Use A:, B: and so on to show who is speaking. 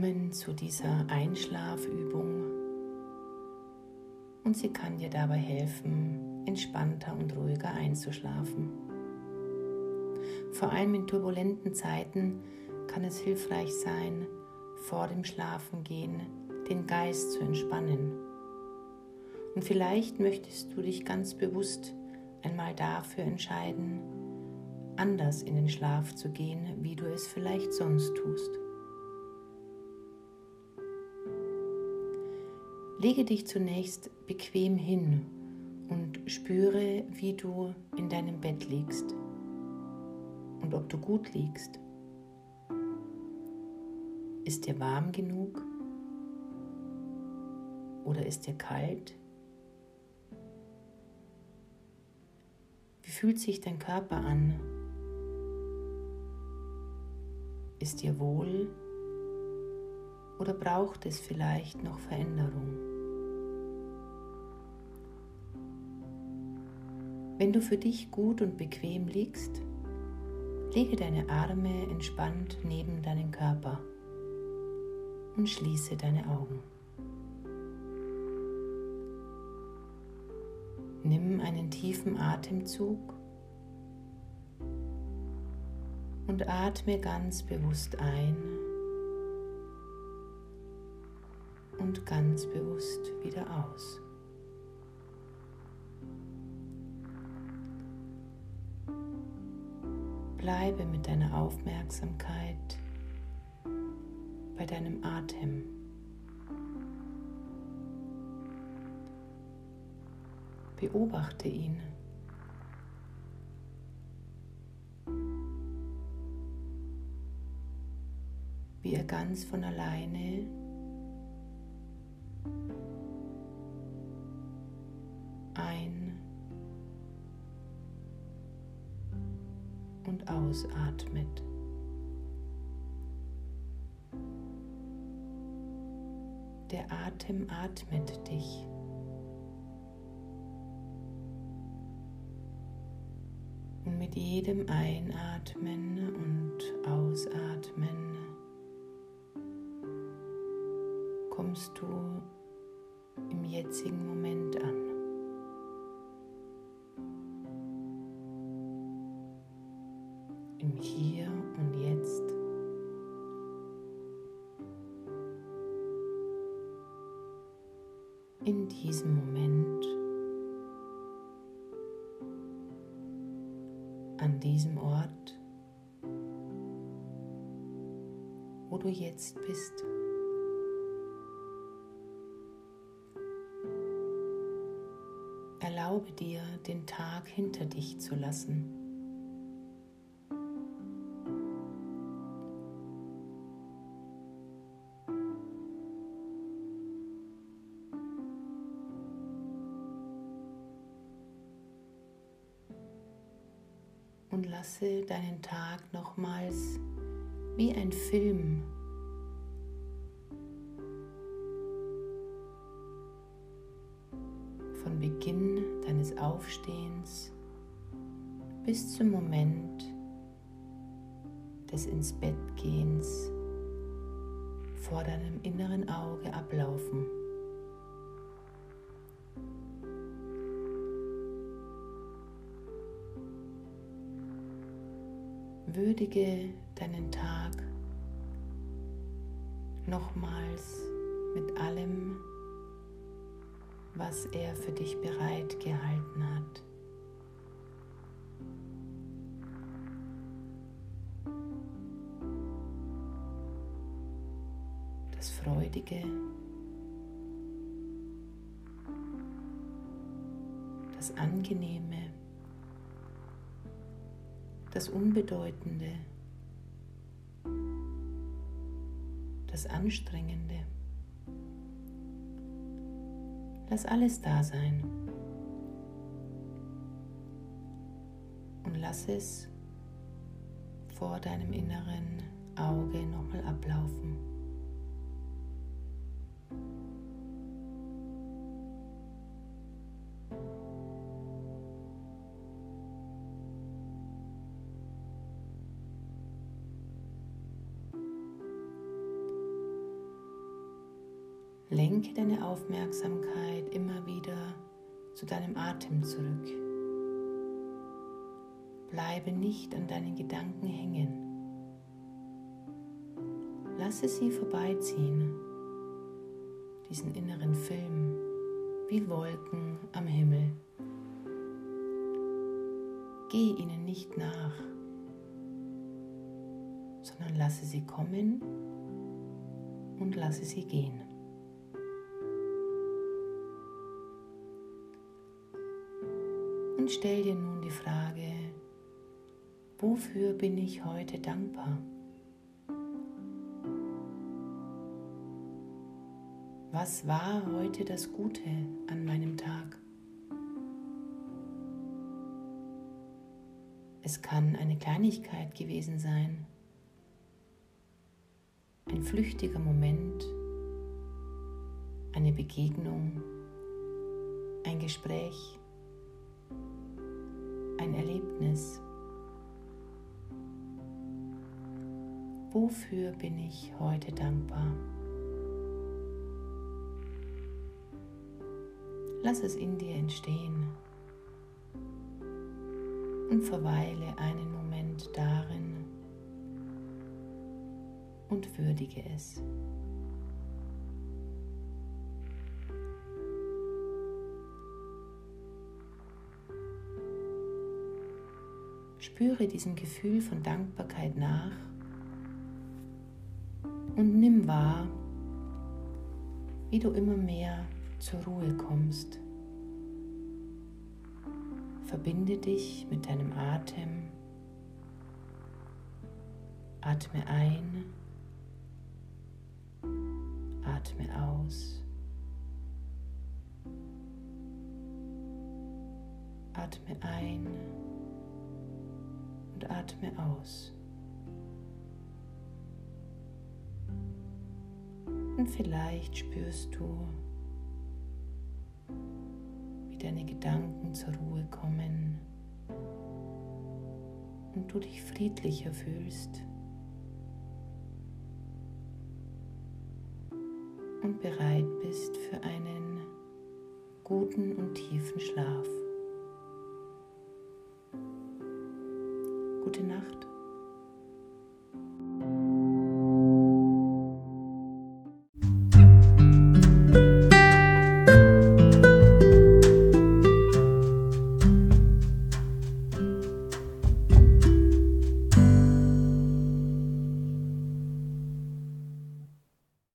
A: Willkommen zu dieser Einschlafübung und sie kann dir dabei helfen, entspannter und ruhiger einzuschlafen. Vor allem in turbulenten Zeiten kann es hilfreich sein, vor dem Schlafengehen den Geist zu entspannen. Und vielleicht möchtest du dich ganz bewusst einmal dafür entscheiden, anders in den Schlaf zu gehen, wie du es vielleicht sonst tust. Lege dich zunächst bequem hin und spüre, wie du in deinem Bett liegst und ob du gut liegst. Ist dir warm genug oder ist dir kalt? Wie fühlt sich dein Körper an? Ist dir wohl oder braucht es vielleicht noch Veränderung? Wenn du für dich gut und bequem liegst, lege deine Arme entspannt neben deinen Körper und schließe deine Augen. Nimm einen tiefen Atemzug und atme ganz bewusst ein und ganz bewusst wieder aus. Bleibe mit deiner Aufmerksamkeit bei deinem Atem. Beobachte ihn. Wie er ganz von alleine und ausatmet. Der Atem atmet dich. Und mit jedem Einatmen und Ausatmen kommst du im jetzigen Moment an. Im Hier und Jetzt. In diesem Moment, an diesem Ort, wo du jetzt bist. Erlaube dir, den Tag hinter dich zu lassen. Und lasse deinen Tag nochmals wie ein Film von Beginn deines Aufstehens bis zum Moment des ins Bett gehens vor deinem inneren Auge ablaufen. Würdige deinen Tag nochmals mit allem, was er für dich bereit gehalten hat. Das Freudige, das Angenehme, das Unbedeutende, das Anstrengende. Lass alles da sein und lass es vor deinem inneren Auge nochmal ablaufen. Lenke deine Aufmerksamkeit immer wieder zu deinem Atem zurück. Bleibe nicht an deinen Gedanken hängen. Lasse sie vorbeiziehen, diesen inneren Film, wie Wolken am Himmel. Geh ihnen nicht nach, sondern lasse sie kommen und lasse sie gehen. Stell dir nun die Frage, wofür bin ich heute dankbar? Was war heute das Gute an meinem Tag? Es kann eine Kleinigkeit gewesen sein, ein flüchtiger Moment, eine Begegnung, ein Gespräch, ein Erlebnis. Wofür bin ich heute dankbar? Lass es in dir entstehen und verweile einen Moment darin und würdige es. Spüre diesem Gefühl von Dankbarkeit nach und nimm wahr, wie du immer mehr zur Ruhe kommst. Verbinde dich mit deinem Atem. Atme ein, atme aus. Atme ein und atme aus. Und vielleicht spürst du, wie deine Gedanken zur Ruhe kommen und du dich friedlicher fühlst und bereit bist für einen guten und tiefen Schlaf. Gute Nacht.